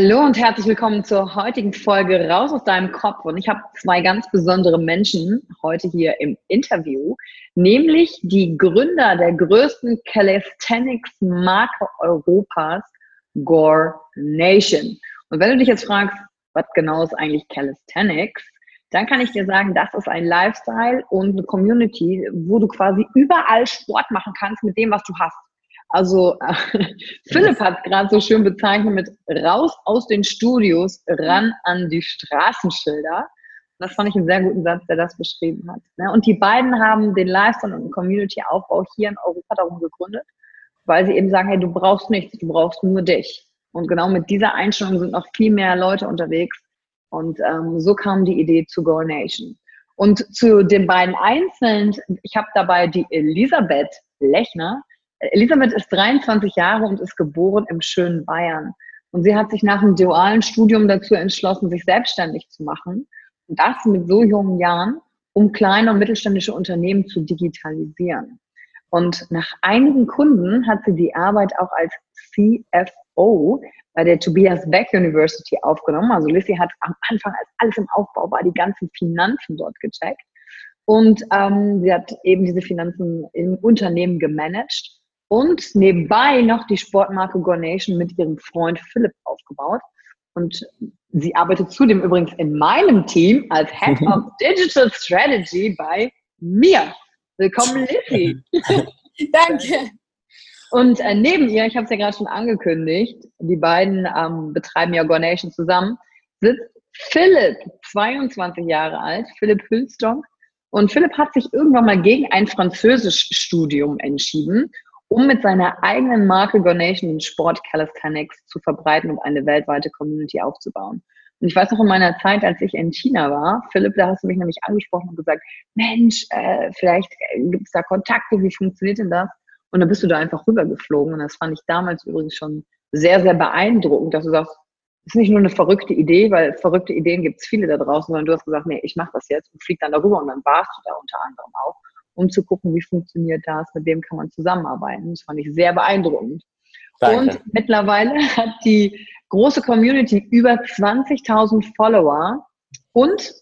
Hallo und herzlich willkommen zur heutigen Folge Raus aus deinem Kopf. Und ich habe zwei ganz besondere Menschen heute hier im Interview, nämlich die Gründer der größten Calisthenics-Marke Europas, Gore Nation. Und wenn du dich jetzt fragst, was genau ist eigentlich Calisthenics, dann kann ich dir sagen, das ist ein Lifestyle und eine Community, wo du quasi überall Sport machen kannst mit dem, was du hast. Also äh, Philipp hat gerade so schön bezeichnet mit raus aus den Studios, ran an die Straßenschilder. Das fand ich einen sehr guten Satz, der das beschrieben hat. Ne? Und die beiden haben den Lifestyle und Community-Aufbau hier in Europa darum gegründet, weil sie eben sagen, hey, du brauchst nichts, du brauchst nur dich. Und genau mit dieser Einstellung sind noch viel mehr Leute unterwegs. Und ähm, so kam die Idee zu Go Nation. Und zu den beiden Einzelnen, ich habe dabei die Elisabeth Lechner, Elisabeth ist 23 Jahre und ist geboren im schönen Bayern. Und sie hat sich nach dem dualen Studium dazu entschlossen, sich selbstständig zu machen. Und das mit so jungen Jahren, um kleine und mittelständische Unternehmen zu digitalisieren. Und nach einigen Kunden hat sie die Arbeit auch als CFO bei der Tobias Beck University aufgenommen. Also Lissy hat am Anfang, als alles im Aufbau war, die ganzen Finanzen dort gecheckt. Und ähm, sie hat eben diese Finanzen im Unternehmen gemanagt und nebenbei noch die Sportmarke Gornation mit ihrem Freund Philipp aufgebaut. Und sie arbeitet zudem übrigens in meinem Team als Head of Digital Strategy bei mir. Willkommen, Lizzie. Danke. Und äh, neben ihr, ich habe es ja gerade schon angekündigt, die beiden ähm, betreiben ja Gornation zusammen, sitzt Philipp, 22 Jahre alt, Philipp Hülstonk. Und Philipp hat sich irgendwann mal gegen ein Französischstudium entschieden um mit seiner eigenen Marke Gonation den Sport Calisthenics zu verbreiten und eine weltweite Community aufzubauen. Und ich weiß noch in meiner Zeit, als ich in China war, Philipp, da hast du mich nämlich angesprochen und gesagt, Mensch, äh, vielleicht gibt es da Kontakte, wie funktioniert denn das? Und dann bist du da einfach rübergeflogen. Und das fand ich damals übrigens schon sehr, sehr beeindruckend, dass du sagst, das ist nicht nur eine verrückte Idee, weil verrückte Ideen gibt es viele da draußen, sondern du hast gesagt, nee, ich mache das jetzt und flieg dann darüber und dann warst du da unter anderem auch um zu gucken, wie funktioniert das, mit wem kann man zusammenarbeiten. Das fand ich sehr beeindruckend. Danke. Und mittlerweile hat die große Community über 20.000 Follower und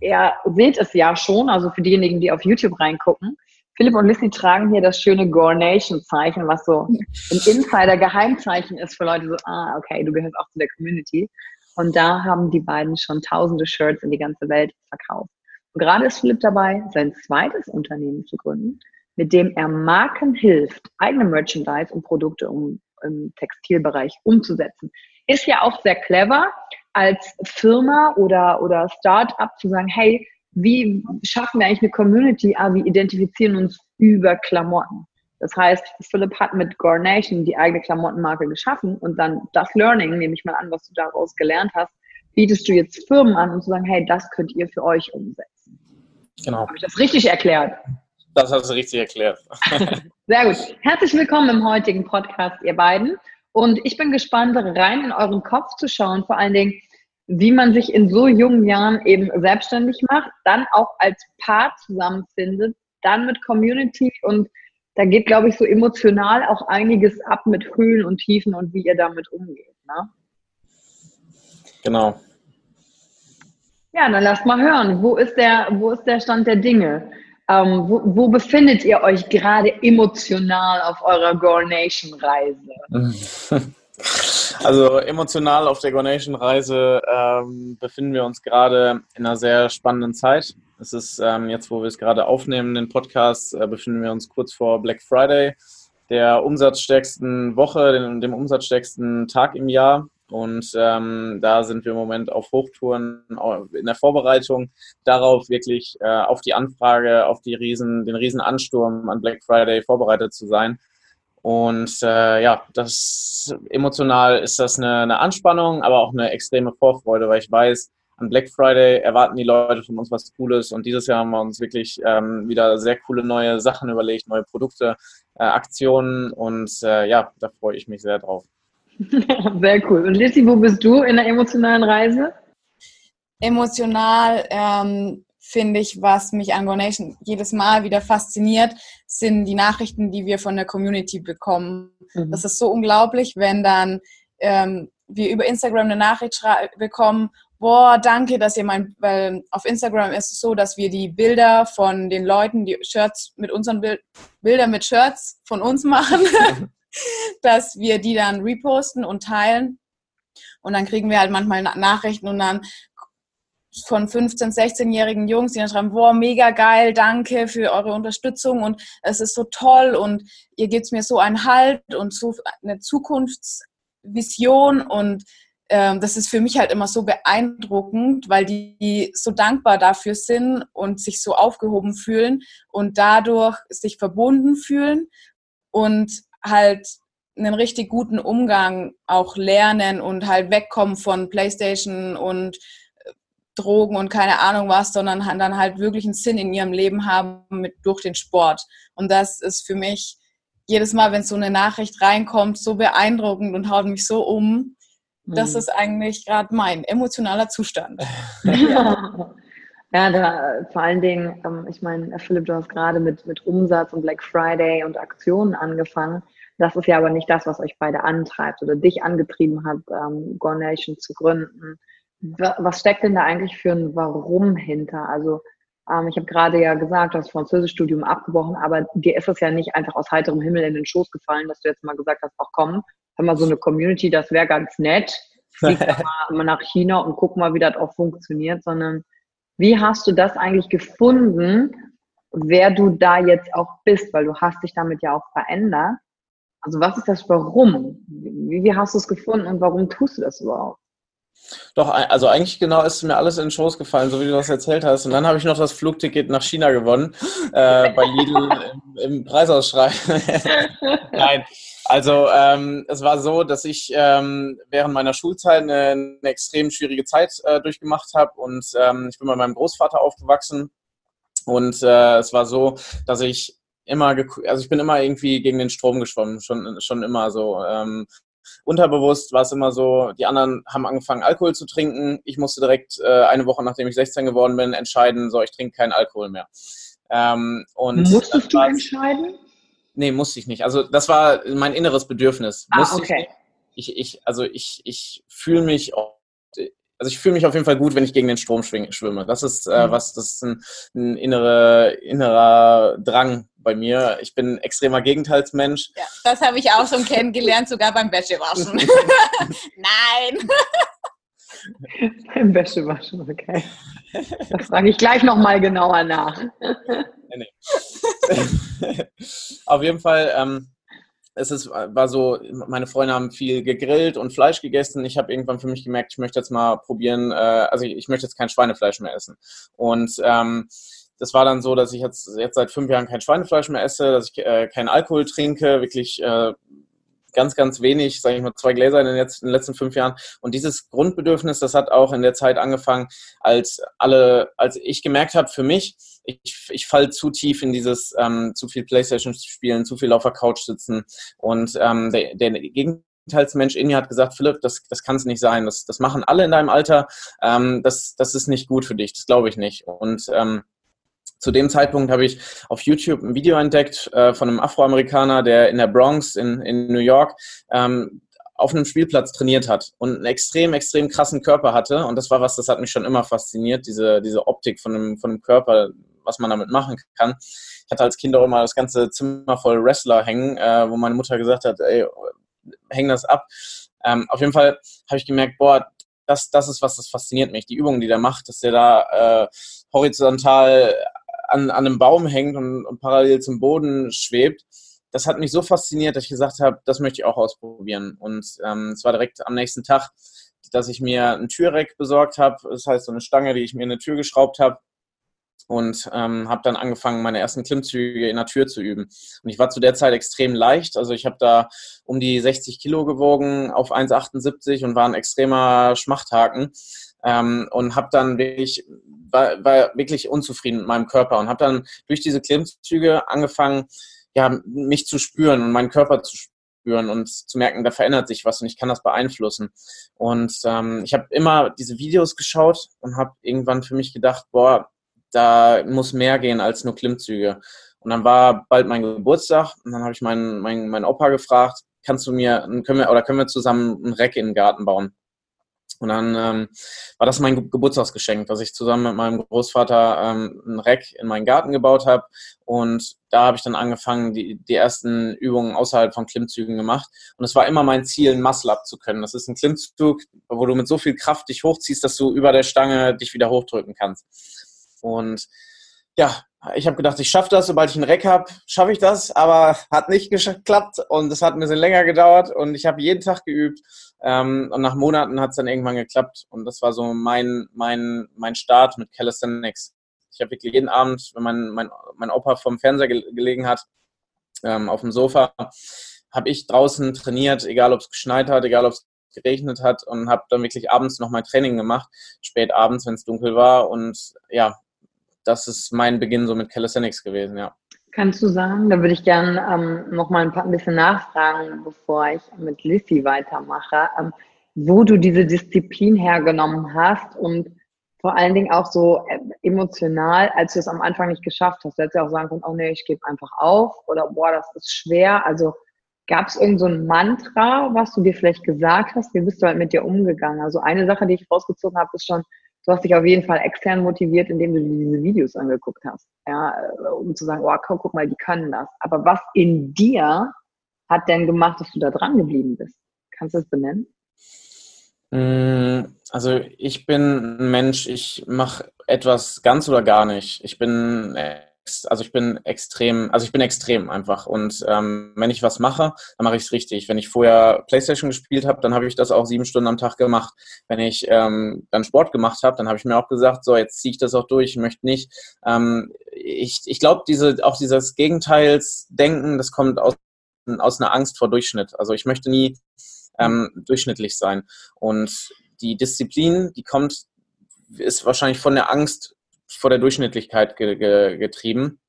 ihr seht es ja schon, also für diejenigen, die auf YouTube reingucken, Philipp und Lissy tragen hier das schöne Gore-Nation-Zeichen, was so ein Insider-Geheimzeichen ist für Leute so, ah, okay, du gehörst auch zu der Community. Und da haben die beiden schon tausende Shirts in die ganze Welt verkauft. Und gerade ist Philipp dabei, sein zweites Unternehmen zu gründen, mit dem er Marken hilft, eigene Merchandise und Produkte um, im Textilbereich umzusetzen. Ist ja auch sehr clever, als Firma oder, oder Start-up zu sagen, hey, wie schaffen wir eigentlich eine Community? Ah, wir identifizieren uns über Klamotten. Das heißt, Philipp hat mit Gornation die eigene Klamottenmarke geschaffen und dann das Learning, nehme ich mal an, was du daraus gelernt hast, bietest du jetzt Firmen an, um zu sagen, hey, das könnt ihr für euch umsetzen. Genau. Habe ich das richtig erklärt? Das hast du richtig erklärt. Sehr gut. Herzlich willkommen im heutigen Podcast, ihr beiden. Und ich bin gespannt, rein in euren Kopf zu schauen, vor allen Dingen, wie man sich in so jungen Jahren eben selbstständig macht, dann auch als Paar zusammenfindet, dann mit Community und da geht, glaube ich, so emotional auch einiges ab mit Höhen und Tiefen und wie ihr damit umgeht. Ne? Genau. Ja, dann lasst mal hören. Wo ist der, wo ist der Stand der Dinge? Ähm, wo, wo, befindet ihr euch gerade emotional auf eurer Gore Nation Reise? Also emotional auf der Gore Nation Reise ähm, befinden wir uns gerade in einer sehr spannenden Zeit. Es ist ähm, jetzt, wo wir es gerade aufnehmen, den Podcast, äh, befinden wir uns kurz vor Black Friday, der umsatzstärksten Woche, dem, dem umsatzstärksten Tag im Jahr. Und ähm, da sind wir im Moment auf Hochtouren in der Vorbereitung darauf, wirklich äh, auf die Anfrage, auf die Riesen, den Riesenansturm an Black Friday vorbereitet zu sein. Und äh, ja, das emotional ist das eine, eine Anspannung, aber auch eine extreme Vorfreude, weil ich weiß, an Black Friday erwarten die Leute von uns was Cooles und dieses Jahr haben wir uns wirklich ähm, wieder sehr coole neue Sachen überlegt, neue Produkte, äh, Aktionen und äh, ja, da freue ich mich sehr drauf. Sehr cool. Und Lizzie, wo bist du in der emotionalen Reise? Emotional ähm, finde ich, was mich an Gonation jedes Mal wieder fasziniert, sind die Nachrichten, die wir von der Community bekommen. Mhm. Das ist so unglaublich, wenn dann ähm, wir über Instagram eine Nachricht bekommen, boah, danke, dass ihr mein, weil auf Instagram ist es so, dass wir die Bilder von den Leuten, die Shirts mit unseren Bild, Bilder mit Shirts von uns machen. dass wir die dann reposten und teilen. Und dann kriegen wir halt manchmal Nachrichten und dann von 15-, 16-jährigen Jungs, die dann schreiben, boah, mega geil, danke für eure Unterstützung und es ist so toll und ihr gebt mir so einen Halt und so eine Zukunftsvision und ähm, das ist für mich halt immer so beeindruckend, weil die so dankbar dafür sind und sich so aufgehoben fühlen und dadurch sich verbunden fühlen und halt einen richtig guten Umgang auch lernen und halt wegkommen von Playstation und äh, Drogen und keine Ahnung was, sondern dann halt wirklich einen Sinn in ihrem Leben haben mit, durch den Sport. Und das ist für mich jedes Mal, wenn so eine Nachricht reinkommt, so beeindruckend und haut mich so um. Das mhm. ist eigentlich gerade mein emotionaler Zustand. ja. Ja, da vor allen Dingen, ähm, ich meine, Philipp, du hast gerade mit, mit Umsatz und Black Friday und Aktionen angefangen. Das ist ja aber nicht das, was euch beide antreibt oder dich angetrieben hat, ähm, Go Nation zu gründen. Was steckt denn da eigentlich für ein Warum hinter? Also ähm, ich habe gerade ja gesagt, du hast Französischstudium abgebrochen, aber dir ist es ja nicht einfach aus heiterem Himmel in den Schoß gefallen, dass du jetzt mal gesagt hast, ach komm, haben wir so eine Community, das wäre ganz nett. Flieg mal nach China und guck mal, wie das auch funktioniert, sondern wie hast du das eigentlich gefunden, wer du da jetzt auch bist? Weil du hast dich damit ja auch verändert. Also was ist das Warum? Wie, wie hast du es gefunden und warum tust du das überhaupt? Doch, also eigentlich genau ist mir alles in den Schoß gefallen, so wie du das erzählt hast. Und dann habe ich noch das Flugticket nach China gewonnen, äh, bei Lidl im, im Preisausschreiben. Nein, also ähm, es war so, dass ich ähm, während meiner Schulzeit eine, eine extrem schwierige Zeit äh, durchgemacht habe und ähm, ich bin bei meinem Großvater aufgewachsen und äh, es war so, dass ich immer, also ich bin immer irgendwie gegen den Strom geschwommen, schon, schon immer so. Ähm, unterbewusst war es immer so, die anderen haben angefangen, Alkohol zu trinken. Ich musste direkt äh, eine Woche, nachdem ich 16 geworden bin, entscheiden, so, ich trinke keinen Alkohol mehr. Ähm, und Musstest du entscheiden? Nee, musste ich nicht. Also das war mein inneres Bedürfnis. Ah, musste okay. Ich, ich, ich, also ich, ich fühle mich also ich fühle mich auf jeden Fall gut, wenn ich gegen den Strom schwimme. Das ist äh, mhm. was, das ist ein, ein innere, innerer Drang, bei mir. Ich bin ein extremer Gegenteilsmensch. Ja, das habe ich auch schon kennengelernt, sogar beim Wäschewaschen. Nein! Beim Wäschewaschen, okay. Das frage ich gleich nochmal genauer nach. nee, nee. Auf jeden Fall, ähm, es ist, war so, meine Freunde haben viel gegrillt und Fleisch gegessen. Ich habe irgendwann für mich gemerkt, ich möchte jetzt mal probieren, äh, also ich, ich, möchte jetzt kein Schweinefleisch mehr essen. Und ähm, das war dann so, dass ich jetzt, jetzt seit fünf Jahren kein Schweinefleisch mehr esse, dass ich äh, keinen Alkohol trinke, wirklich äh, ganz, ganz wenig, sage ich mal, zwei Gläser in den, jetzt, in den, letzten fünf Jahren. Und dieses Grundbedürfnis, das hat auch in der Zeit angefangen, als alle, als ich gemerkt habe, für mich, ich, ich falle zu tief in dieses ähm, zu viel Playstation spielen, zu viel auf der Couch sitzen. Und ähm, der, der Gegenteilsmensch in mir hat gesagt, Philipp, das, das kann es nicht sein. Das, das machen alle in deinem Alter. Ähm, das, das ist nicht gut für dich. Das glaube ich nicht. Und ähm, zu dem Zeitpunkt habe ich auf YouTube ein Video entdeckt äh, von einem Afroamerikaner, der in der Bronx in, in New York ähm, auf einem Spielplatz trainiert hat und einen extrem, extrem krassen Körper hatte. Und das war was, das hat mich schon immer fasziniert, diese, diese Optik von einem, von einem Körper, was man damit machen kann. Ich hatte als Kind auch immer das ganze Zimmer voll Wrestler hängen, äh, wo meine Mutter gesagt hat, ey, häng das ab. Ähm, auf jeden Fall habe ich gemerkt, boah, das, das ist was, das fasziniert mich. Die Übungen, die der macht, dass der da äh, horizontal an, an einem Baum hängt und, und parallel zum Boden schwebt, das hat mich so fasziniert, dass ich gesagt habe, das möchte ich auch ausprobieren. Und ähm, es war direkt am nächsten Tag, dass ich mir ein Türreck besorgt habe. Das heißt, so eine Stange, die ich mir in eine Tür geschraubt habe. Und ähm, habe dann angefangen, meine ersten Klimmzüge in der Tür zu üben. Und ich war zu der Zeit extrem leicht. Also ich habe da um die 60 Kilo gewogen auf 1,78 und war ein extremer Schmachthaken ähm, und habe dann wirklich war, war wirklich unzufrieden mit meinem Körper und habe dann durch diese Klimmzüge angefangen, ja, mich zu spüren und meinen Körper zu spüren und zu merken, da verändert sich was und ich kann das beeinflussen. Und ähm, ich habe immer diese Videos geschaut und habe irgendwann für mich gedacht, boah, da muss mehr gehen als nur Klimmzüge. Und dann war bald mein Geburtstag und dann habe ich meinen, meinen, meinen Opa gefragt, kannst du mir, können wir, oder können wir zusammen ein Reck in den Garten bauen? Und dann ähm, war das mein Geburtstagsgeschenk, dass ich zusammen mit meinem Großvater ähm, ein Reck in meinen Garten gebaut habe. Und da habe ich dann angefangen, die, die ersten Übungen außerhalb von Klimmzügen gemacht. Und es war immer mein Ziel, ein Muscle-Up zu können. Das ist ein Klimmzug, wo du mit so viel Kraft dich hochziehst, dass du über der Stange dich wieder hochdrücken kannst. Und ja, ich habe gedacht, ich schaffe das, sobald ich einen Reck habe, schaffe ich das, aber hat nicht geklappt und es hat ein bisschen länger gedauert und ich habe jeden Tag geübt ähm, und nach Monaten hat es dann irgendwann geklappt und das war so mein, mein, mein Start mit Calisthenics. Ich habe wirklich jeden Abend, wenn mein, mein, mein Opa vom Fernseher gelegen hat, ähm, auf dem Sofa, habe ich draußen trainiert, egal ob es geschneit hat, egal ob es geregnet hat und habe dann wirklich abends noch mein Training gemacht, spät abends, wenn es dunkel war und ja, das ist mein Beginn so mit Calisthenics gewesen, ja. Kannst du sagen, da würde ich gerne ähm, noch mal ein, paar, ein bisschen nachfragen, bevor ich mit Lissy weitermache, ähm, wo du diese Disziplin hergenommen hast und vor allen Dingen auch so äh, emotional, als du es am Anfang nicht geschafft hast. Du hättest ja auch sagen können, oh nee, ich gebe einfach auf oder boah, das ist schwer. Also gab es irgend so ein Mantra, was du dir vielleicht gesagt hast? Wie bist du halt mit dir umgegangen? Also eine Sache, die ich rausgezogen habe, ist schon, du hast dich auf jeden Fall extern motiviert, indem du diese Videos angeguckt hast. Ja, äh, um zu sagen, oh, guck mal, die können das. Aber was in dir hat denn gemacht, dass du da dran geblieben bist? Kannst du das benennen? Mm, also ich bin ein Mensch, ich mache etwas ganz oder gar nicht. Ich bin äh, also ich bin extrem, also ich bin extrem einfach. Und ähm, wenn ich was mache, dann mache ich es richtig. Wenn ich vorher Playstation gespielt habe, dann habe ich das auch sieben Stunden am Tag gemacht. Wenn ich ähm, dann Sport gemacht habe, dann habe ich mir auch gesagt, so jetzt ziehe ich das auch durch, ich möchte nicht. Ähm, ich ich glaube, diese, auch dieses Gegenteilsdenken, das kommt aus, aus einer Angst vor Durchschnitt. Also ich möchte nie ähm, durchschnittlich sein. Und die Disziplin, die kommt, ist wahrscheinlich von der Angst vor der Durchschnittlichkeit ge ge getrieben.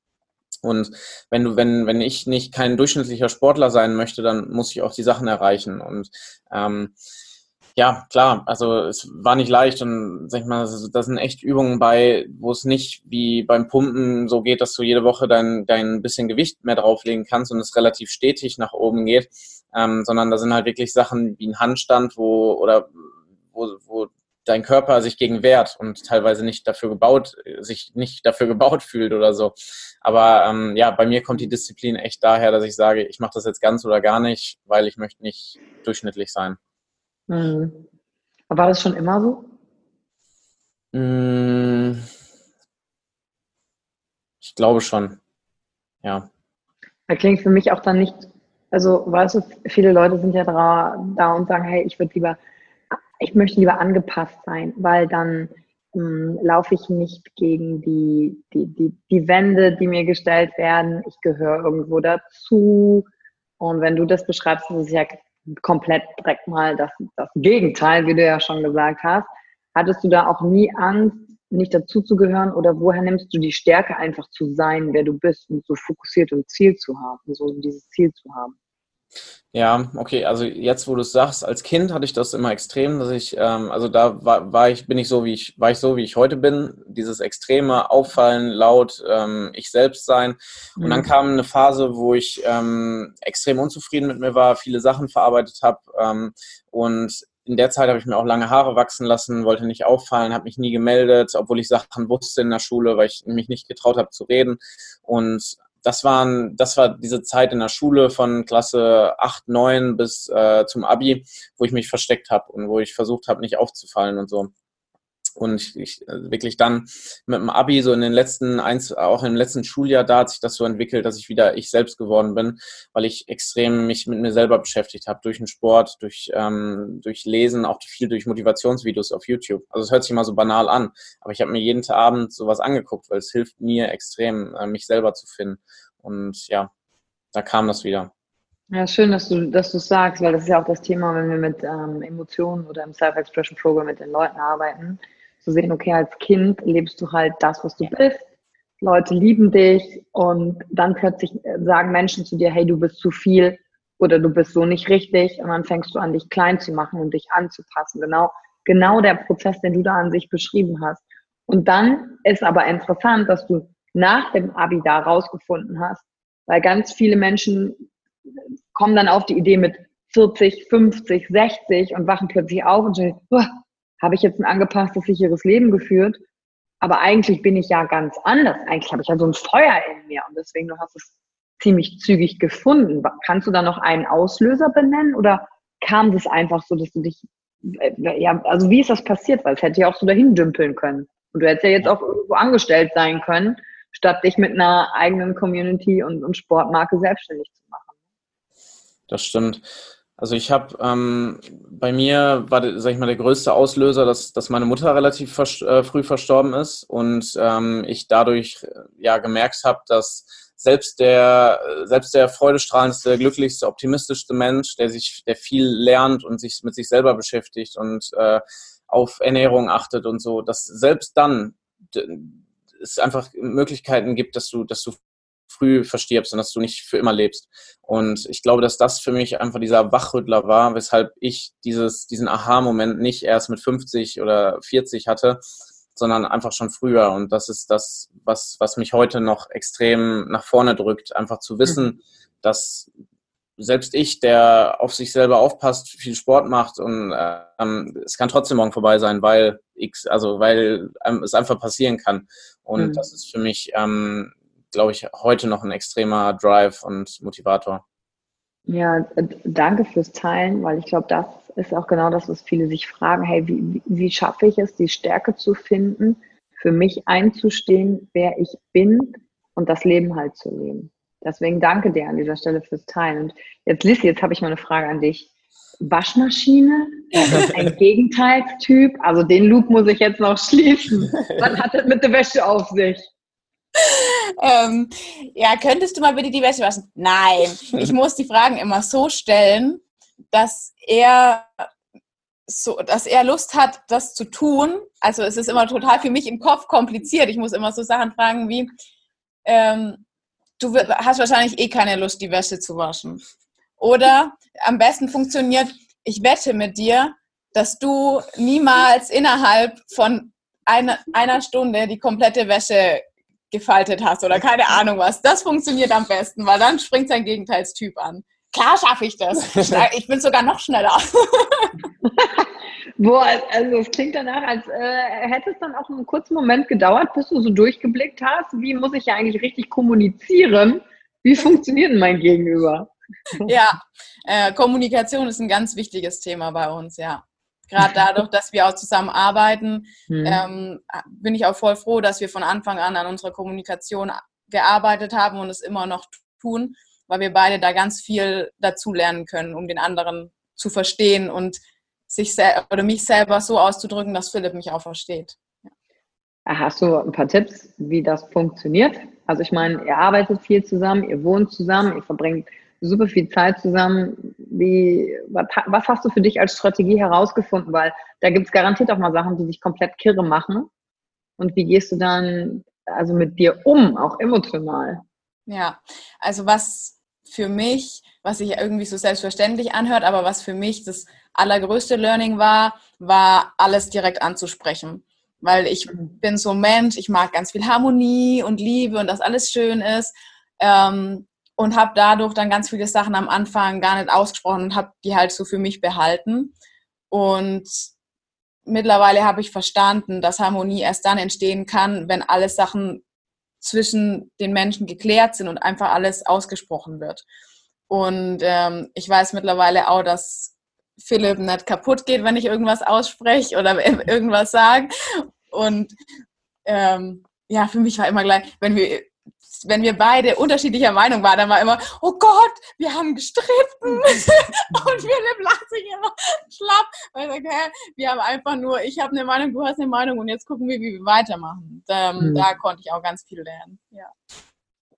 Und wenn du, wenn, wenn ich nicht kein durchschnittlicher Sportler sein möchte, dann muss ich auch die Sachen erreichen. Und ähm, ja, klar, also es war nicht leicht und sag ich mal, da sind echt Übungen bei, wo es nicht wie beim Pumpen so geht, dass du jede Woche dein, dein bisschen Gewicht mehr drauflegen kannst und es relativ stetig nach oben geht, ähm, sondern da sind halt wirklich Sachen wie ein Handstand, wo oder wo, wo dein Körper sich gegen wehrt und teilweise nicht dafür gebaut, sich nicht dafür gebaut fühlt oder so. Aber ähm, ja, bei mir kommt die Disziplin echt daher, dass ich sage, ich mache das jetzt ganz oder gar nicht, weil ich möchte nicht durchschnittlich sein. Mhm. War das schon immer so? Mm, ich glaube schon. Ja. Da klingt für mich auch dann nicht, also weißt du, viele Leute sind ja da, da und sagen, hey, ich würde lieber, ich möchte lieber angepasst sein, weil dann hm, laufe ich nicht gegen die, die, die, die Wände, die mir gestellt werden. Ich gehöre irgendwo dazu. Und wenn du das beschreibst, ist es ja komplett direkt mal das, das Gegenteil, wie du ja schon gesagt hast. Hattest du da auch nie Angst, nicht dazuzugehören oder woher nimmst du die Stärke, einfach zu sein, wer du bist und so fokussiert und Ziel zu haben, so dieses Ziel zu haben? Ja, okay, also jetzt, wo du es sagst, als Kind hatte ich das immer extrem, dass ich, ähm, also da war, war ich, bin ich so, wie ich, war ich so, wie ich heute bin, dieses extreme Auffallen, laut, ähm, ich selbst sein. Und mhm. dann kam eine Phase, wo ich ähm, extrem unzufrieden mit mir war, viele Sachen verarbeitet habe ähm, und in der Zeit habe ich mir auch lange Haare wachsen lassen, wollte nicht auffallen, habe mich nie gemeldet, obwohl ich Sachen wusste in der Schule, weil ich mich nicht getraut habe zu reden. Und das waren, das war diese Zeit in der Schule von Klasse 8, 9 bis äh, zum Abi, wo ich mich versteckt habe und wo ich versucht habe, nicht aufzufallen und so. Und ich, ich also wirklich dann mit dem Abi, so in den letzten eins, auch im letzten Schuljahr, da hat sich das so entwickelt, dass ich wieder ich selbst geworden bin, weil ich extrem mich mit mir selber beschäftigt habe, durch den Sport, durch, ähm, durch Lesen, auch viel durch Motivationsvideos auf YouTube. Also es hört sich immer so banal an, aber ich habe mir jeden Abend sowas angeguckt, weil es hilft mir extrem, äh, mich selber zu finden. Und ja, da kam das wieder. Ja, schön, dass du dass du sagst, weil das ist ja auch das Thema, wenn wir mit ähm, Emotionen oder im Self-Expression Program mit den Leuten arbeiten zu sehen, okay, als Kind lebst du halt das, was du bist. Leute lieben dich und dann plötzlich sagen Menschen zu dir, hey, du bist zu viel oder du bist so nicht richtig und dann fängst du an, dich klein zu machen und dich anzupassen. Genau, genau der Prozess, den du da an sich beschrieben hast. Und dann ist aber interessant, dass du nach dem Abi da rausgefunden hast, weil ganz viele Menschen kommen dann auf die Idee mit 40, 50, 60 und wachen plötzlich auf und sagen, habe ich jetzt ein angepasstes, sicheres Leben geführt. Aber eigentlich bin ich ja ganz anders. Eigentlich habe ich ja so ein Feuer in mir und deswegen du hast es ziemlich zügig gefunden. Kannst du da noch einen Auslöser benennen oder kam das einfach so, dass du dich, äh, ja, also wie ist das passiert? Weil es hätte ja auch so dahin dümpeln können. Und du hättest ja jetzt auch irgendwo angestellt sein können, statt dich mit einer eigenen Community und, und Sportmarke selbstständig zu machen. Das stimmt. Also ich habe ähm, bei mir war, sag ich mal, der größte Auslöser, dass, dass meine Mutter relativ vers äh, früh verstorben ist und ähm, ich dadurch äh, ja gemerkt habe, dass selbst der selbst der freudestrahlendste, glücklichste, optimistischste Mensch, der sich, der viel lernt und sich mit sich selber beschäftigt und äh, auf Ernährung achtet und so, dass selbst dann es einfach Möglichkeiten gibt, dass du, dass du früh verstirbst und dass du nicht für immer lebst. Und ich glaube, dass das für mich einfach dieser Wachrüttler war, weshalb ich dieses, diesen Aha-Moment nicht erst mit 50 oder 40 hatte, sondern einfach schon früher. Und das ist das, was, was mich heute noch extrem nach vorne drückt, einfach zu wissen, mhm. dass selbst ich, der auf sich selber aufpasst, viel Sport macht und ähm, es kann trotzdem morgen vorbei sein, weil X, also weil ähm, es einfach passieren kann. Und mhm. das ist für mich ähm, glaube ich, heute noch ein extremer Drive und Motivator. Ja, danke fürs Teilen, weil ich glaube, das ist auch genau das, was viele sich fragen. Hey, wie, wie schaffe ich es, die Stärke zu finden, für mich einzustehen, wer ich bin und das Leben halt zu leben. Deswegen danke dir an dieser Stelle fürs Teilen. Und jetzt, Lissy, jetzt habe ich mal eine Frage an dich. Waschmaschine, ein Gegenteilstyp, also den Loop muss ich jetzt noch schließen. Was hat das mit der Wäsche auf sich? Ähm, ja, könntest du mal bitte die Wäsche waschen? Nein, ich muss die Fragen immer so stellen, dass er so, dass er Lust hat, das zu tun. Also es ist immer total für mich im Kopf kompliziert. Ich muss immer so Sachen fragen wie, ähm, du hast wahrscheinlich eh keine Lust, die Wäsche zu waschen. Oder am besten funktioniert, ich wette mit dir, dass du niemals innerhalb von einer, einer Stunde die komplette Wäsche gefaltet hast oder keine Ahnung was. Das funktioniert am besten, weil dann springt sein Gegenteilstyp an. Klar schaffe ich das. Ich bin sogar noch schneller. Boah, also es klingt danach, als äh, hätte es dann auch einen kurzen Moment gedauert, bis du so durchgeblickt hast, wie muss ich ja eigentlich richtig kommunizieren? Wie funktioniert mein Gegenüber? Ja, äh, Kommunikation ist ein ganz wichtiges Thema bei uns, ja. Gerade dadurch, dass wir auch zusammen arbeiten, mhm. ähm, bin ich auch voll froh, dass wir von Anfang an an unserer Kommunikation gearbeitet haben und es immer noch tun, weil wir beide da ganz viel dazu lernen können, um den anderen zu verstehen und sich oder mich selber so auszudrücken, dass Philipp mich auch versteht. Hast du ein paar Tipps, wie das funktioniert? Also ich meine, ihr arbeitet viel zusammen, ihr wohnt zusammen, ihr verbringt super viel Zeit zusammen. Wie, was, was hast du für dich als Strategie herausgefunden? Weil da gibt es garantiert auch mal Sachen, die dich komplett kirre machen. Und wie gehst du dann also mit dir um, auch emotional? Ja, also was für mich, was sich irgendwie so selbstverständlich anhört, aber was für mich das allergrößte Learning war, war alles direkt anzusprechen. Weil ich mhm. bin so ein Mensch, ich mag ganz viel Harmonie und Liebe und dass alles schön ist. Ähm, und habe dadurch dann ganz viele Sachen am Anfang gar nicht ausgesprochen und habe die halt so für mich behalten. Und mittlerweile habe ich verstanden, dass Harmonie erst dann entstehen kann, wenn alle Sachen zwischen den Menschen geklärt sind und einfach alles ausgesprochen wird. Und ähm, ich weiß mittlerweile auch, dass Philipp nicht kaputt geht, wenn ich irgendwas ausspreche oder irgendwas sage. Und ähm, ja, für mich war immer gleich, wenn wir wenn wir beide unterschiedlicher Meinung waren, dann war immer, oh Gott, wir haben gestritten. und Philipp lacht sich immer schlapp. Weil er sagt, hä, wir haben einfach nur, ich habe eine Meinung, du hast eine Meinung und jetzt gucken wir, wie wir weitermachen. Ähm, mhm. Da konnte ich auch ganz viel lernen. Ja.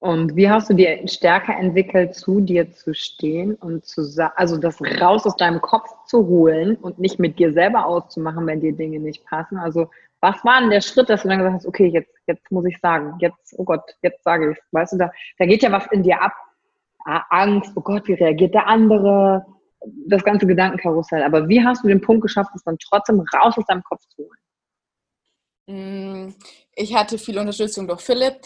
Und wie hast du dir stärker entwickelt, zu dir zu stehen und zu also das raus aus deinem Kopf zu holen und nicht mit dir selber auszumachen, wenn dir Dinge nicht passen? Also was war denn der Schritt, dass du dann gesagt hast, okay, jetzt, jetzt muss ich sagen, jetzt, oh Gott, jetzt sage ich Weißt du, da, da geht ja was in dir ab. Ah, Angst, oh Gott, wie reagiert der andere? Das ganze Gedankenkarussell. Aber wie hast du den Punkt geschafft, es dann trotzdem raus aus deinem Kopf zu holen? Mm, ich hatte viel Unterstützung durch Philipp.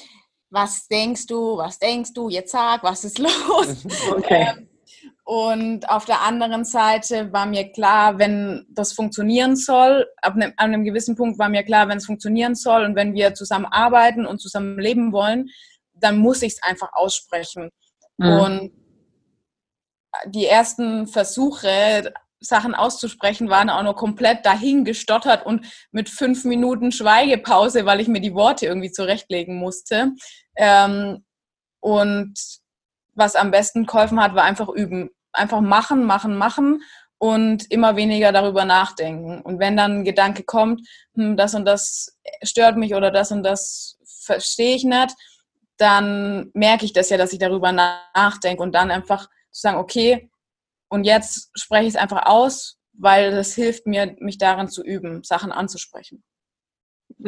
Was denkst du? Was denkst du? Jetzt sag, was ist los? Okay. Ähm, und auf der anderen Seite war mir klar, wenn das funktionieren soll, ab einem, an einem gewissen Punkt war mir klar, wenn es funktionieren soll und wenn wir zusammen arbeiten und zusammen leben wollen, dann muss ich es einfach aussprechen. Mhm. Und die ersten Versuche, Sachen auszusprechen, waren auch noch komplett dahingestottert und mit fünf Minuten Schweigepause, weil ich mir die Worte irgendwie zurechtlegen musste. Ähm, und was am besten geholfen hat, war einfach üben einfach machen, machen, machen und immer weniger darüber nachdenken. Und wenn dann ein Gedanke kommt, hm, das und das stört mich oder das und das verstehe ich nicht, dann merke ich das ja, dass ich darüber nachdenke und dann einfach zu sagen, okay, und jetzt spreche ich es einfach aus, weil das hilft mir, mich darin zu üben, Sachen anzusprechen.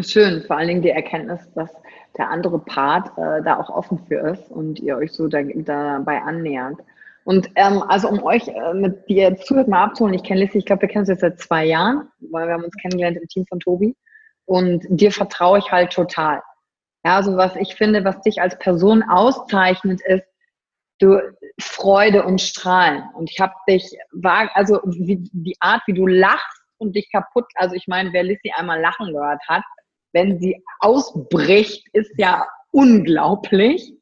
Schön, vor allen Dingen die Erkenntnis, dass der andere Part äh, da auch offen für ist und ihr euch so da, dabei annähert. Und ähm, also um euch äh, mit dir zuhört mal abzuholen, ich kenne Lissy, ich glaube, wir kennen uns jetzt seit zwei Jahren, weil wir haben uns kennengelernt im Team von Tobi. Und dir vertraue ich halt total. Ja, also was ich finde, was dich als Person auszeichnet, ist, du Freude und Strahlen. Und ich habe dich, also wie, die Art, wie du lachst und dich kaputt, also ich meine, wer Lissy einmal lachen gehört hat, wenn sie ausbricht, ist ja unglaublich.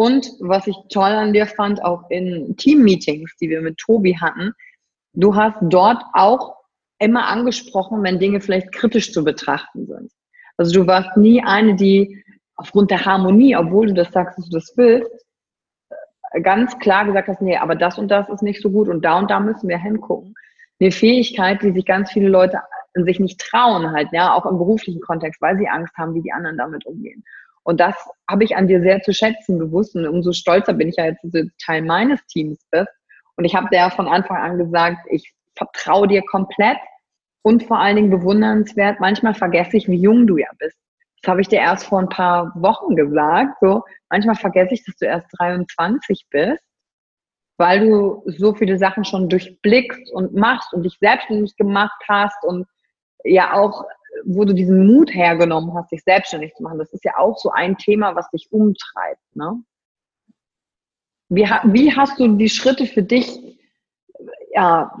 Und was ich toll an dir fand, auch in Team-Meetings, die wir mit Tobi hatten, du hast dort auch immer angesprochen, wenn Dinge vielleicht kritisch zu betrachten sind. Also du warst nie eine, die aufgrund der Harmonie, obwohl du das sagst, dass du das willst, ganz klar gesagt hast, nee, aber das und das ist nicht so gut und da und da müssen wir hingucken. Eine Fähigkeit, die sich ganz viele Leute sich nicht trauen halt, ja, auch im beruflichen Kontext, weil sie Angst haben, wie die anderen damit umgehen. Und das habe ich an dir sehr zu schätzen gewusst. Und umso stolzer bin ich ja jetzt, dass du Teil meines Teams bist. Und ich habe dir von Anfang an gesagt, ich vertraue dir komplett und vor allen Dingen bewundernswert. Manchmal vergesse ich, wie jung du ja bist. Das habe ich dir erst vor ein paar Wochen gesagt. So, manchmal vergesse ich, dass du erst 23 bist, weil du so viele Sachen schon durchblickst und machst und dich selbstständig gemacht hast und ja auch wo du diesen Mut hergenommen hast, dich selbstständig zu machen. Das ist ja auch so ein Thema, was dich umtreibt. Ne? Wie, wie hast du die Schritte für dich ja,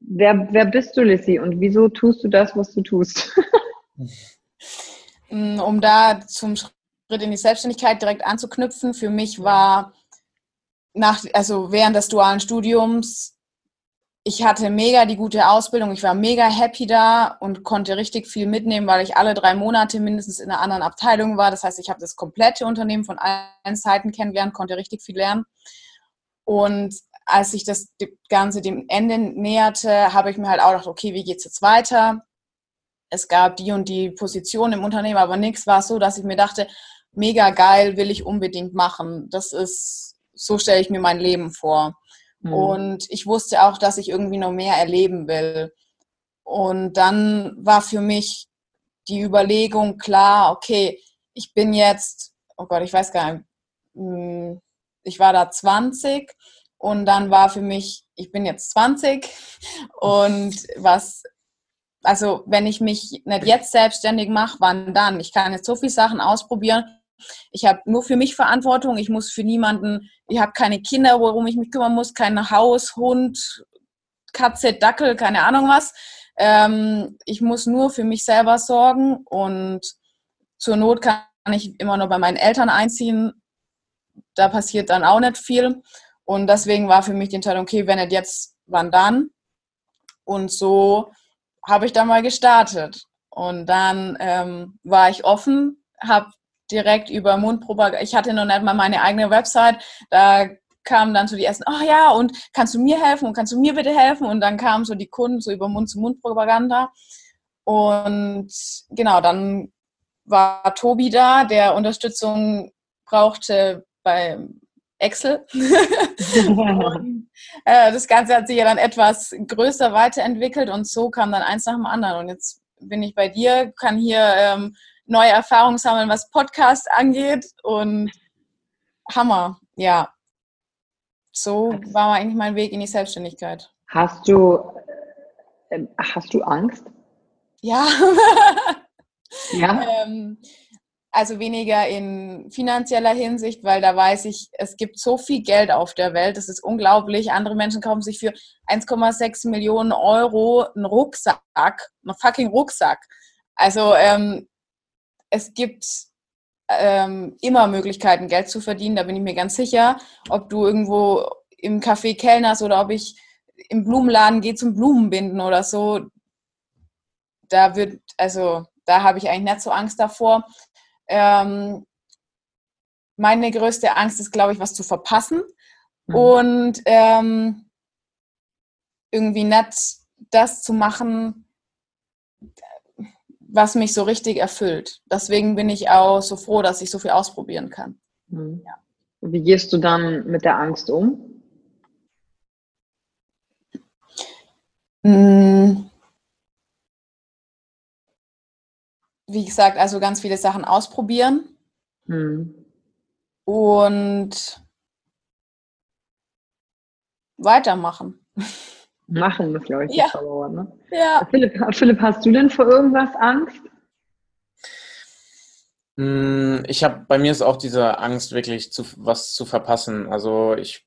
wer, wer bist du, Lissy, und wieso tust du das, was du tust? Mm, um da zum Schritt in die Selbstständigkeit direkt anzuknüpfen, für mich war nach, also während des dualen Studiums, ich hatte mega die gute Ausbildung, ich war mega happy da und konnte richtig viel mitnehmen, weil ich alle drei Monate mindestens in einer anderen Abteilung war. Das heißt, ich habe das komplette Unternehmen von allen Seiten kennengelernt, konnte richtig viel lernen. Und als sich das Ganze dem Ende näherte, habe ich mir halt auch gedacht, okay, wie geht es jetzt weiter? Es gab die und die Position im Unternehmen, aber nichts war so, dass ich mir dachte, mega geil, will ich unbedingt machen. Das ist, so stelle ich mir mein Leben vor. Mhm. Und ich wusste auch, dass ich irgendwie noch mehr erleben will. Und dann war für mich die Überlegung klar, okay, ich bin jetzt, oh Gott, ich weiß gar nicht, hm, ich war da 20 und dann war für mich, ich bin jetzt 20 und was, also wenn ich mich nicht jetzt selbstständig mache, wann dann? Ich kann jetzt so viele Sachen ausprobieren. Ich habe nur für mich Verantwortung. Ich muss für niemanden, ich habe keine Kinder, worum ich mich kümmern muss, kein Haus, Hund, Katze, Dackel, keine Ahnung was. Ähm, ich muss nur für mich selber sorgen und zur Not kann ich immer nur bei meinen Eltern einziehen. Da passiert dann auch nicht viel. Und deswegen war für mich die Entscheidung, okay, wenn nicht jetzt, wann dann? Und so habe ich dann mal gestartet. Und dann ähm, war ich offen, habe direkt über Mundpropaganda, ich hatte noch nicht mal meine eigene Website, da kamen dann so die ersten, oh ja, und kannst du mir helfen und kannst du mir bitte helfen? Und dann kamen so die Kunden so über Mund-zu-Mund-Propaganda. Und genau, dann war Tobi da, der Unterstützung brauchte bei Excel. und, äh, das Ganze hat sich ja dann etwas größer weiterentwickelt und so kam dann eins nach dem anderen. Und jetzt bin ich bei dir, kann hier ähm, neue Erfahrungen sammeln, was Podcast angeht und Hammer, ja. So war eigentlich mein Weg in die Selbstständigkeit. Hast du, äh, hast du Angst? Ja. ja. ähm, also weniger in finanzieller Hinsicht, weil da weiß ich, es gibt so viel Geld auf der Welt, das ist unglaublich. Andere Menschen kaufen sich für 1,6 Millionen Euro einen Rucksack, einen fucking Rucksack. Also ähm, es gibt ähm, immer Möglichkeiten, Geld zu verdienen, da bin ich mir ganz sicher. Ob du irgendwo im Café kellnerst oder ob ich im Blumenladen gehe zum Blumenbinden oder so, da wird, also da habe ich eigentlich nicht so Angst davor. Ähm, meine größte Angst ist, glaube ich, was zu verpassen mhm. und ähm, irgendwie nicht das zu machen, was mich so richtig erfüllt. Deswegen bin ich auch so froh, dass ich so viel ausprobieren kann. Mhm. Ja. Wie gehst du dann mit der Angst um? Mhm. wie gesagt, also ganz viele Sachen ausprobieren. Hm. Und weitermachen. Machen ist, glaube ich, ja. das Zauberwort. Ne? Ja. Philipp, Philipp, hast du denn vor irgendwas Angst? Hm, ich habe, bei mir ist auch diese Angst, wirklich zu, was zu verpassen. Also ich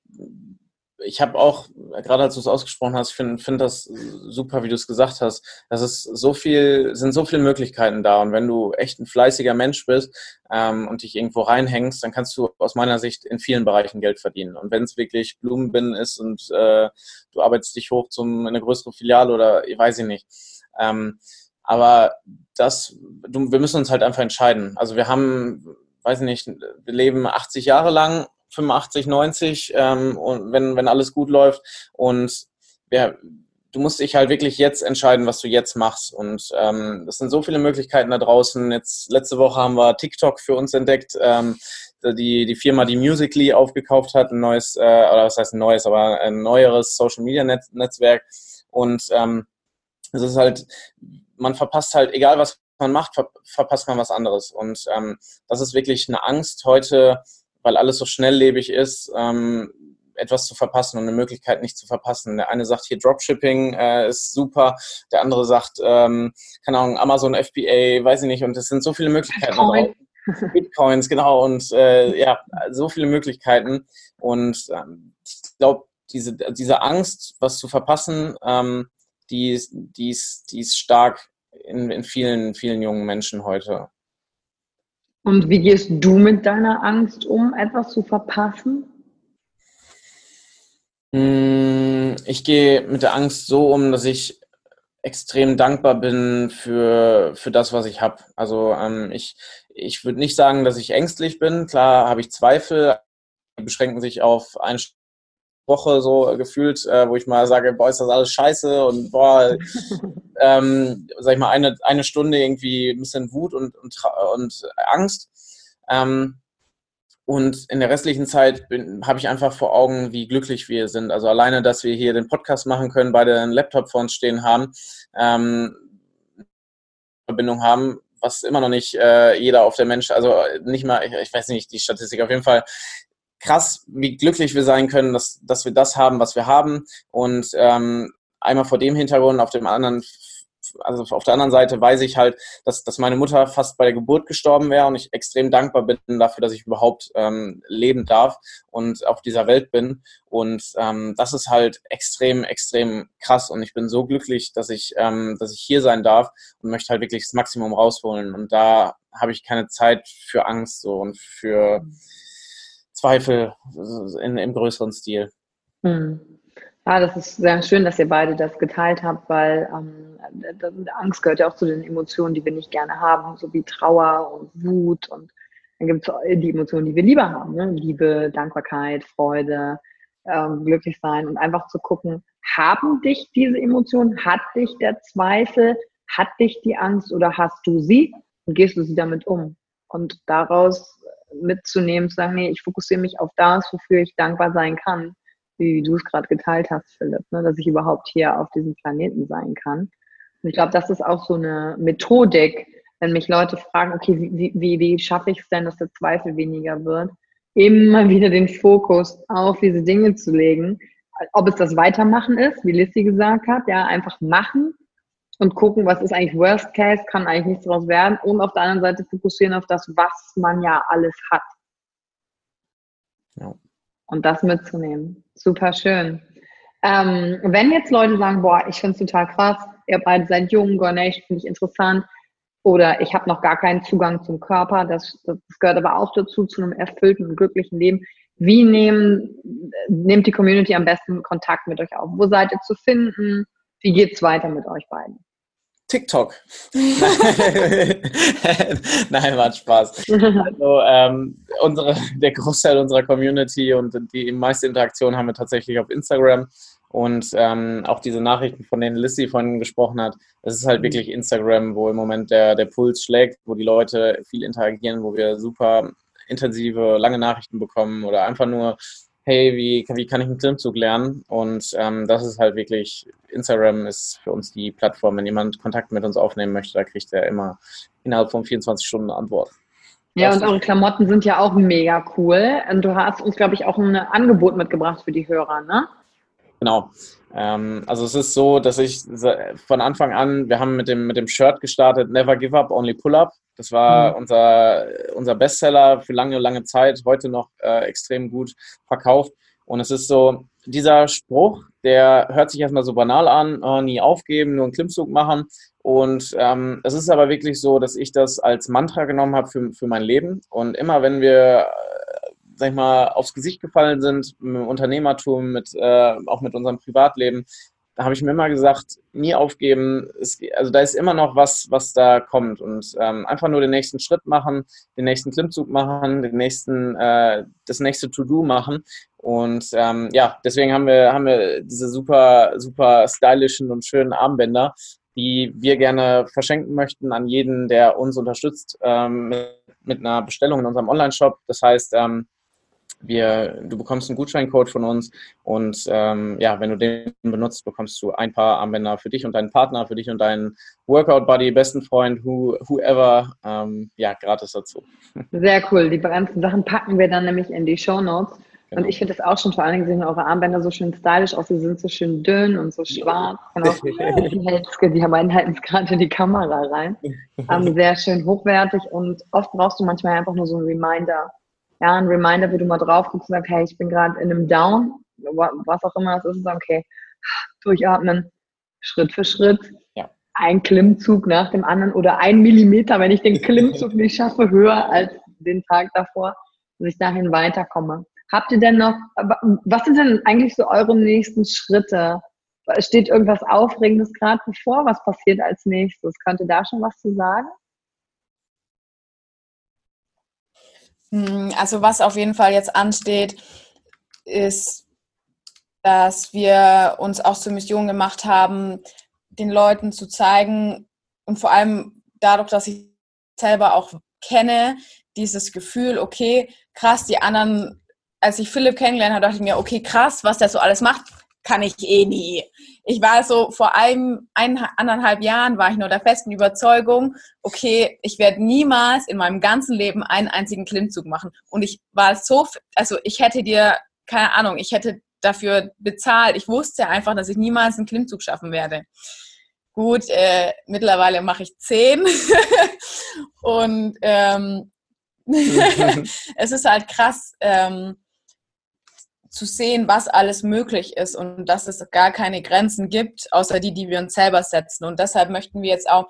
ich habe auch, gerade als du es ausgesprochen hast, finde find das super, wie du es gesagt hast. Das ist so viel, sind so viele Möglichkeiten da. Und wenn du echt ein fleißiger Mensch bist ähm, und dich irgendwo reinhängst, dann kannst du aus meiner Sicht in vielen Bereichen Geld verdienen. Und wenn es wirklich Blumenbinden ist und äh, du arbeitest dich hoch zum in eine größere Filiale oder ich weiß ich nicht. Ähm, aber das, du, wir müssen uns halt einfach entscheiden. Also wir haben, weiß ich nicht, wir leben 80 Jahre lang 85, 90 ähm, und wenn, wenn alles gut läuft. Und ja, du musst dich halt wirklich jetzt entscheiden, was du jetzt machst. Und ähm, es sind so viele Möglichkeiten da draußen. Jetzt letzte Woche haben wir TikTok für uns entdeckt. Ähm, die, die Firma, die Musically aufgekauft hat, ein neues, äh, oder was heißt ein neues, aber ein neueres Social Media Netzwerk. Und ähm, es ist halt, man verpasst halt, egal was man macht, ver verpasst man was anderes. Und ähm, das ist wirklich eine Angst heute, weil alles so schnelllebig ist, ähm, etwas zu verpassen und eine Möglichkeit nicht zu verpassen. Der eine sagt hier Dropshipping äh, ist super, der andere sagt, ähm, keine Ahnung, Amazon FBA, weiß ich nicht, und es sind so viele Möglichkeiten. Bitcoin. Bitcoins, genau, und äh, ja, so viele Möglichkeiten. Und ähm, ich glaube, diese, diese Angst, was zu verpassen, ähm, die, die, ist, die ist stark in, in vielen, vielen jungen Menschen heute. Und wie gehst du mit deiner Angst um, etwas zu verpassen? Hm, ich gehe mit der Angst so um, dass ich extrem dankbar bin für, für das, was ich habe. Also ähm, ich, ich würde nicht sagen, dass ich ängstlich bin. Klar habe ich Zweifel, die beschränken sich auf eine Woche so gefühlt, äh, wo ich mal sage, boah, ist das alles scheiße und boah, ähm, sag ich mal, eine, eine Stunde irgendwie ein bisschen Wut und, und, und Angst. Ähm, und in der restlichen Zeit habe ich einfach vor Augen, wie glücklich wir sind. Also alleine, dass wir hier den Podcast machen können, beide einen Laptop vor uns stehen haben, ähm, Verbindung haben, was immer noch nicht äh, jeder auf der Mensch, also nicht mal, ich, ich, weiß nicht die Statistik, auf jeden Fall krass, wie glücklich wir sein können, dass, dass wir das haben, was wir haben. Und ähm, einmal vor dem Hintergrund, auf dem anderen also auf der anderen Seite weiß ich halt, dass, dass meine Mutter fast bei der Geburt gestorben wäre und ich extrem dankbar bin dafür, dass ich überhaupt ähm, leben darf und auf dieser Welt bin. Und ähm, das ist halt extrem, extrem krass. Und ich bin so glücklich, dass ich, ähm, dass ich hier sein darf und möchte halt wirklich das Maximum rausholen. Und da habe ich keine Zeit für Angst so und für Zweifel in, im größeren Stil. Hm. Ja, das ist sehr schön, dass ihr beide das geteilt habt, weil ähm, Angst gehört ja auch zu den Emotionen, die wir nicht gerne haben, so wie Trauer und Wut. Und dann gibt es die Emotionen, die wir lieber haben. Ne? Liebe, Dankbarkeit, Freude, ähm, glücklich sein und einfach zu gucken, haben dich diese Emotionen, hat dich der Zweifel, hat dich die Angst oder hast du sie und gehst du sie damit um? Und daraus mitzunehmen, zu sagen, nee, ich fokussiere mich auf das, wofür ich dankbar sein kann wie du es gerade geteilt hast, Philipp, ne, dass ich überhaupt hier auf diesem Planeten sein kann. Und ich glaube, das ist auch so eine Methodik, wenn mich Leute fragen, okay, wie, wie, wie schaffe ich es denn, dass der Zweifel weniger wird, immer wieder den Fokus auf diese Dinge zu legen. Ob es das Weitermachen ist, wie Lissy gesagt hat, ja, einfach machen und gucken, was ist eigentlich Worst Case, kann eigentlich nichts daraus werden und auf der anderen Seite fokussieren auf das, was man ja alles hat. Ja und das mitzunehmen. Super schön. Ähm, wenn jetzt Leute sagen, boah, ich finde es total krass, ihr beide seid jung, Gornation finde ich interessant, oder ich habe noch gar keinen Zugang zum Körper, das, das gehört aber auch dazu, zu einem erfüllten und glücklichen Leben. Wie nehmen, nehmt die Community am besten Kontakt mit euch auf? Wo seid ihr zu finden? Wie geht's weiter mit euch beiden? TikTok. Nein, macht Spaß. Also, ähm, unsere, der Großteil unserer Community und die meiste Interaktion haben wir tatsächlich auf Instagram. Und ähm, auch diese Nachrichten, von denen Lissy vorhin gesprochen hat, das ist halt mhm. wirklich Instagram, wo im Moment der, der Puls schlägt, wo die Leute viel interagieren, wo wir super intensive, lange Nachrichten bekommen oder einfach nur hey, wie, wie kann ich einen Klimmzug lernen? Und ähm, das ist halt wirklich, Instagram ist für uns die Plattform. Wenn jemand Kontakt mit uns aufnehmen möchte, da kriegt er immer innerhalb von 24 Stunden eine Antwort. Ja, und eure Klamotten sind ja auch mega cool. Und du hast uns, glaube ich, auch ein Angebot mitgebracht für die Hörer, ne? Genau. Ähm, also es ist so, dass ich von Anfang an, wir haben mit dem, mit dem Shirt gestartet, Never Give Up, Only Pull Up. Das war mhm. unser, unser Bestseller für lange, lange Zeit, heute noch äh, extrem gut verkauft. Und es ist so, dieser Spruch, der hört sich erstmal so banal an, oh, nie aufgeben, nur einen Klimmzug machen. Und ähm, es ist aber wirklich so, dass ich das als Mantra genommen habe für, für mein Leben. Und immer wenn wir, sag ich mal, aufs Gesicht gefallen sind, mit Unternehmertum, mit, äh, auch mit unserem Privatleben, da habe ich mir immer gesagt, nie aufgeben. Es, also da ist immer noch was, was da kommt. Und ähm, einfach nur den nächsten Schritt machen, den nächsten Klimmzug machen, den nächsten, äh, das nächste To-Do machen. Und ähm, ja, deswegen haben wir, haben wir diese super, super stylischen und schönen Armbänder, die wir gerne verschenken möchten an jeden, der uns unterstützt ähm, mit, mit einer Bestellung in unserem Online-Shop. Das heißt, ähm, wir, du bekommst einen Gutscheincode von uns und ähm, ja, wenn du den benutzt, bekommst du ein paar Armbänder für dich und deinen Partner, für dich und deinen Workout-Buddy, besten Freund, who, whoever, ähm, ja, gratis dazu. Sehr cool. Die ganzen Sachen packen wir dann nämlich in die Show Notes. Genau. Und ich finde das auch schon, vor allen Dingen sehen eure Armbänder so schön stylisch aus. Sie sind so schön dünn und so schwarz. Genau. die haben halten es gerade in die Kamera rein. Ähm, sehr schön hochwertig und oft brauchst du manchmal einfach nur so einen Reminder ja, ein Reminder, wo du mal drauf guckst und sagst, hey, ich bin gerade in einem Down, was auch immer es ist, okay, durchatmen, Schritt für Schritt. Ja. Ein Klimmzug nach dem anderen oder ein Millimeter, wenn ich den Klimmzug nicht schaffe, höher als den Tag davor, dass ich dahin weiterkomme. Habt ihr denn noch, was sind denn eigentlich so eure nächsten Schritte? Steht irgendwas Aufregendes gerade bevor? Was passiert als nächstes? Könnt ihr da schon was zu sagen? Also was auf jeden Fall jetzt ansteht, ist, dass wir uns auch zur Mission gemacht haben, den Leuten zu zeigen und vor allem dadurch, dass ich selber auch kenne, dieses Gefühl, okay, krass, die anderen, als ich Philipp kennengelernt habe, dachte ich mir, okay, krass, was der so alles macht, kann ich eh nie. Ich war so vor einem, ein, anderthalb Jahren war ich nur der festen Überzeugung, okay, ich werde niemals in meinem ganzen Leben einen einzigen Klimmzug machen. Und ich war so, also ich hätte dir, keine Ahnung, ich hätte dafür bezahlt. Ich wusste einfach, dass ich niemals einen Klimmzug schaffen werde. Gut, äh, mittlerweile mache ich zehn. und ähm, es ist halt krass, ähm, zu sehen, was alles möglich ist und dass es gar keine Grenzen gibt, außer die, die wir uns selber setzen. Und deshalb möchten wir jetzt auch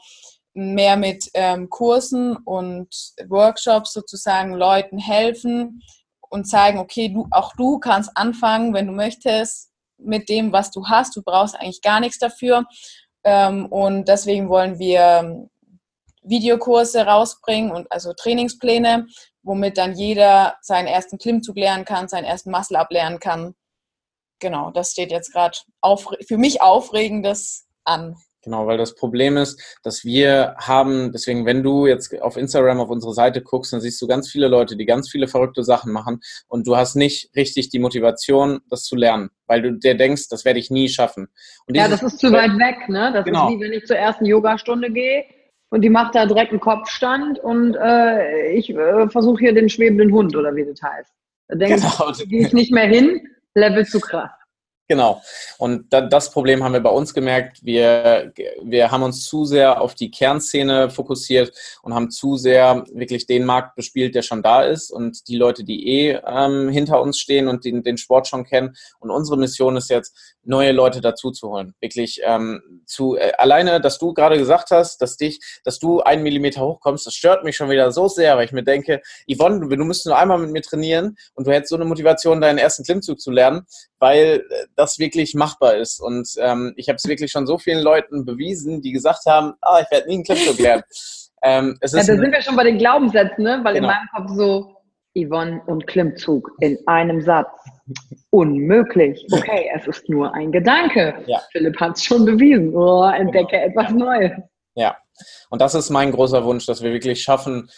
mehr mit ähm, Kursen und Workshops sozusagen Leuten helfen und zeigen, okay, du, auch du kannst anfangen, wenn du möchtest, mit dem, was du hast. Du brauchst eigentlich gar nichts dafür. Ähm, und deswegen wollen wir Videokurse rausbringen und also Trainingspläne, womit dann jeder seinen ersten Klimmzug lernen kann, seinen ersten Muscle-Up lernen kann. Genau, das steht jetzt gerade für mich Aufregendes an. Genau, weil das Problem ist, dass wir haben, deswegen, wenn du jetzt auf Instagram auf unsere Seite guckst, dann siehst du ganz viele Leute, die ganz viele verrückte Sachen machen und du hast nicht richtig die Motivation, das zu lernen, weil du dir denkst, das werde ich nie schaffen. ja, das ist zu weit weg, ne? Das genau. ist wie wenn ich zur ersten Yogastunde gehe und die macht da direkt einen Kopfstand und äh, ich äh, versuche hier den schwebenden Hund oder wie das heißt. Da denke genau. ich, gehe ich nicht mehr hin, Level zu krass. Genau. Und das Problem haben wir bei uns gemerkt. Wir, wir haben uns zu sehr auf die Kernszene fokussiert und haben zu sehr wirklich den Markt bespielt, der schon da ist und die Leute, die eh ähm, hinter uns stehen und den, den Sport schon kennen. Und unsere Mission ist jetzt, neue Leute dazu zu holen. Wirklich ähm, zu äh, alleine, dass du gerade gesagt hast, dass dich, dass du einen Millimeter hochkommst, das stört mich schon wieder so sehr, weil ich mir denke, Yvonne, du, du müsstest nur einmal mit mir trainieren und du hättest so eine Motivation, deinen ersten Klimmzug zu lernen, weil äh, das wirklich machbar ist. Und ähm, ich habe es wirklich schon so vielen Leuten bewiesen, die gesagt haben, ah, ich werde nie einen Clipclip lernen. ähm, ja, da sind wir schon bei den Glaubenssätzen, ne? weil genau. in meinem Kopf so Yvonne und Klimmzug in einem Satz. Unmöglich. Okay, es ist nur ein Gedanke. Ja. Philipp hat es schon bewiesen. Oh, entdecke genau. etwas Neues. Ja, und das ist mein großer Wunsch, dass wir wirklich schaffen,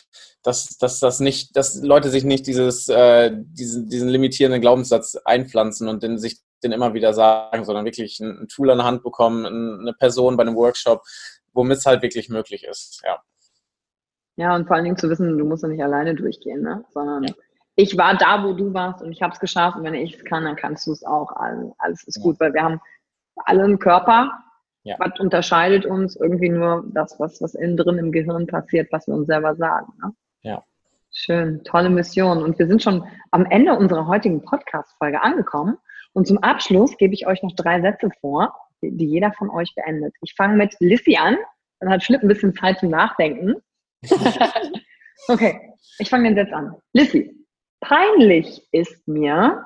dass, dass das nicht, dass Leute sich nicht dieses, äh, diesen, diesen limitierenden Glaubenssatz einpflanzen und den, sich den immer wieder sagen, sondern wirklich ein, ein Tool an der Hand bekommen, eine Person bei einem Workshop, womit es halt wirklich möglich ist. Ja. Ja, und vor allen Dingen zu wissen, du musst ja nicht alleine durchgehen, ne? sondern ja. Ich war da, wo du warst und ich habe es geschafft und wenn ich es kann, dann kannst du es auch. Alles ist ja. gut, weil wir haben alle einen Körper. Ja. Was unterscheidet uns irgendwie nur das, was, was innen drin im Gehirn passiert, was wir uns selber sagen. Ne? Ja. Schön, tolle Mission. Und wir sind schon am Ende unserer heutigen Podcast-Folge angekommen. Und zum Abschluss gebe ich euch noch drei Sätze vor, die, die jeder von euch beendet. Ich fange mit Lissy an. Dann hat Philipp ein bisschen Zeit zum Nachdenken. okay, ich fange den Satz an. Lissy, peinlich ist mir.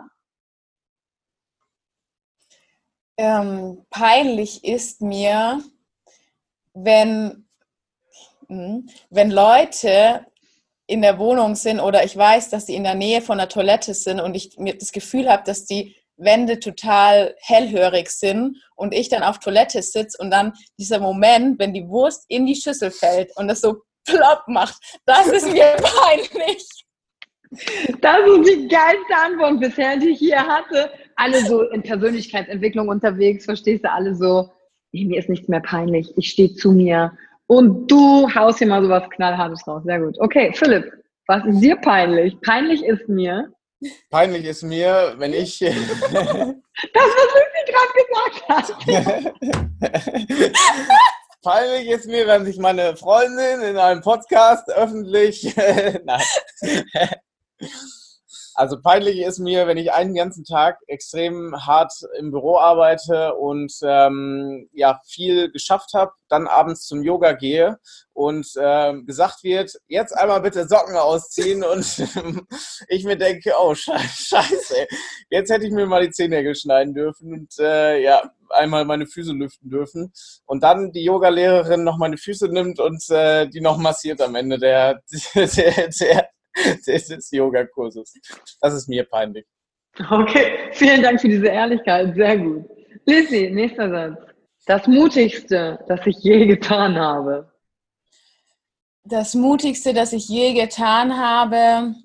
Ähm, peinlich ist mir, wenn, hm, wenn Leute in der Wohnung sind oder ich weiß, dass die in der Nähe von der Toilette sind und ich mir das Gefühl habe, dass die Wände total hellhörig sind und ich dann auf Toilette sitze und dann dieser Moment, wenn die Wurst in die Schüssel fällt und das so plopp macht, das ist mir peinlich. Das ist die geilste Antwort bisher, die ich hier hatte. Alle so in Persönlichkeitsentwicklung unterwegs, verstehst du, alle so, nee, mir ist nichts mehr peinlich, ich stehe zu mir. Und du haust hier mal sowas knallhartes raus. Sehr gut. Okay, Philipp, was ist dir peinlich? Peinlich ist mir, Peinlich ist mir, wenn ich. das, was Lucy gerade gesagt hat. Peinlich ist mir, wenn sich meine Freundin in einem Podcast öffentlich. Nein. Also peinlich ist mir, wenn ich einen ganzen Tag extrem hart im Büro arbeite und ähm, ja viel geschafft habe, dann abends zum Yoga gehe und ähm, gesagt wird, jetzt einmal bitte Socken ausziehen und ich mir denke, oh scheiße, jetzt hätte ich mir mal die Zehennägel schneiden dürfen und äh, ja einmal meine Füße lüften dürfen und dann die Yogalehrerin noch meine Füße nimmt und äh, die noch massiert am Ende der, der, der des Yogakurses. Das ist mir peinlich. Okay, vielen Dank für diese Ehrlichkeit. Sehr gut. Lizzie, nächster Satz. Das Mutigste, das ich je getan habe. Das Mutigste, das ich je getan habe,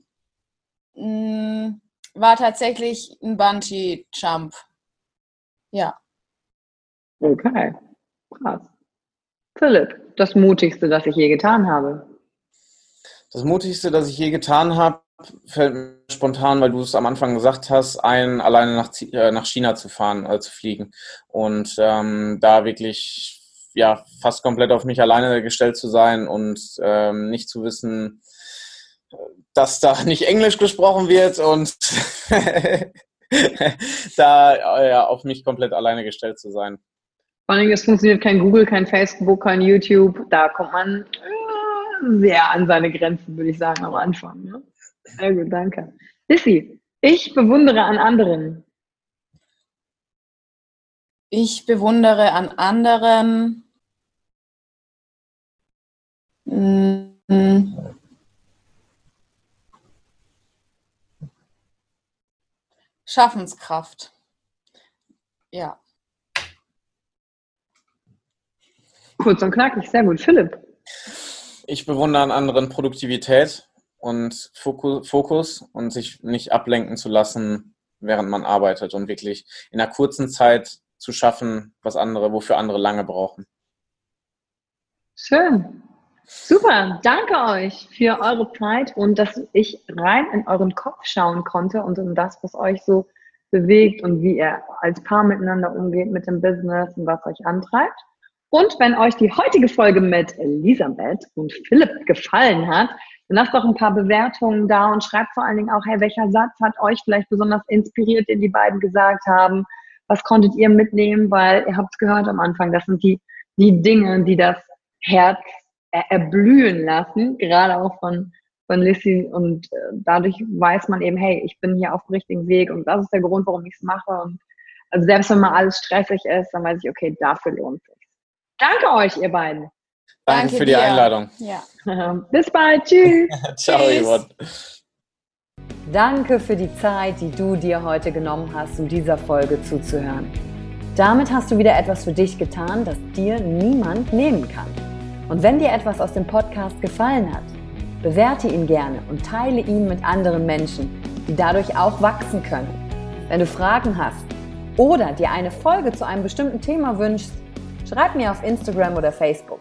mm, war tatsächlich ein Bungee-Jump. Ja. Okay, krass. Philipp, das Mutigste, das ich je getan habe. Das Mutigste, das ich je getan habe, fällt mir spontan, weil du es am Anfang gesagt hast, ein alleine nach, äh, nach China zu fahren, äh, zu fliegen. Und ähm, da wirklich ja fast komplett auf mich alleine gestellt zu sein und ähm, nicht zu wissen, dass da nicht Englisch gesprochen wird und da äh, ja, auf mich komplett alleine gestellt zu sein. Vor allem, es funktioniert kein Google, kein Facebook, kein YouTube. Da kommt man sehr an seine Grenzen, würde ich sagen, am Anfang. Ne? Sehr gut, danke. Lissy, ich bewundere an anderen. Ich bewundere an anderen. Hm. Schaffenskraft. Ja. Kurz und knackig, sehr gut. Philipp. Ich bewundere an anderen Produktivität und Fokus und sich nicht ablenken zu lassen, während man arbeitet und wirklich in einer kurzen Zeit zu schaffen, was andere, wofür andere lange brauchen. Schön. Super. Danke euch für eure Zeit und dass ich rein in euren Kopf schauen konnte und in das, was euch so bewegt und wie ihr als Paar miteinander umgeht mit dem Business und was euch antreibt. Und wenn euch die heutige Folge mit Elisabeth und Philipp gefallen hat, dann lasst doch ein paar Bewertungen da und schreibt vor allen Dingen auch, hey, welcher Satz hat euch vielleicht besonders inspiriert, den die beiden gesagt haben? Was konntet ihr mitnehmen? Weil ihr habt es gehört am Anfang, das sind die, die Dinge, die das Herz erblühen lassen, gerade auch von, von Lissy. Und äh, dadurch weiß man eben, hey, ich bin hier auf dem richtigen Weg und das ist der Grund, warum ich es mache. Und also selbst wenn mal alles stressig ist, dann weiß ich, okay, dafür lohnt es. Danke euch, ihr beiden. Danke, Danke für die Einladung. Ja. Bis bald. Tschüss. Ciao, Yvonne. Danke für die Zeit, die du dir heute genommen hast, um dieser Folge zuzuhören. Damit hast du wieder etwas für dich getan, das dir niemand nehmen kann. Und wenn dir etwas aus dem Podcast gefallen hat, bewerte ihn gerne und teile ihn mit anderen Menschen, die dadurch auch wachsen können. Wenn du Fragen hast oder dir eine Folge zu einem bestimmten Thema wünschst, Schreib mir auf Instagram oder Facebook.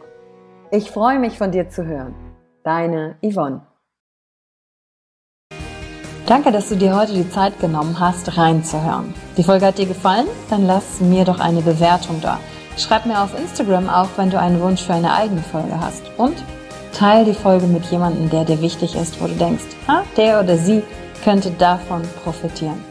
Ich freue mich von dir zu hören. Deine Yvonne. Danke, dass du dir heute die Zeit genommen hast, reinzuhören. Die Folge hat dir gefallen? Dann lass mir doch eine Bewertung da. Schreib mir auf Instagram auch, wenn du einen Wunsch für eine eigene Folge hast. Und teile die Folge mit jemandem, der dir wichtig ist, wo du denkst, ha, der oder sie könnte davon profitieren.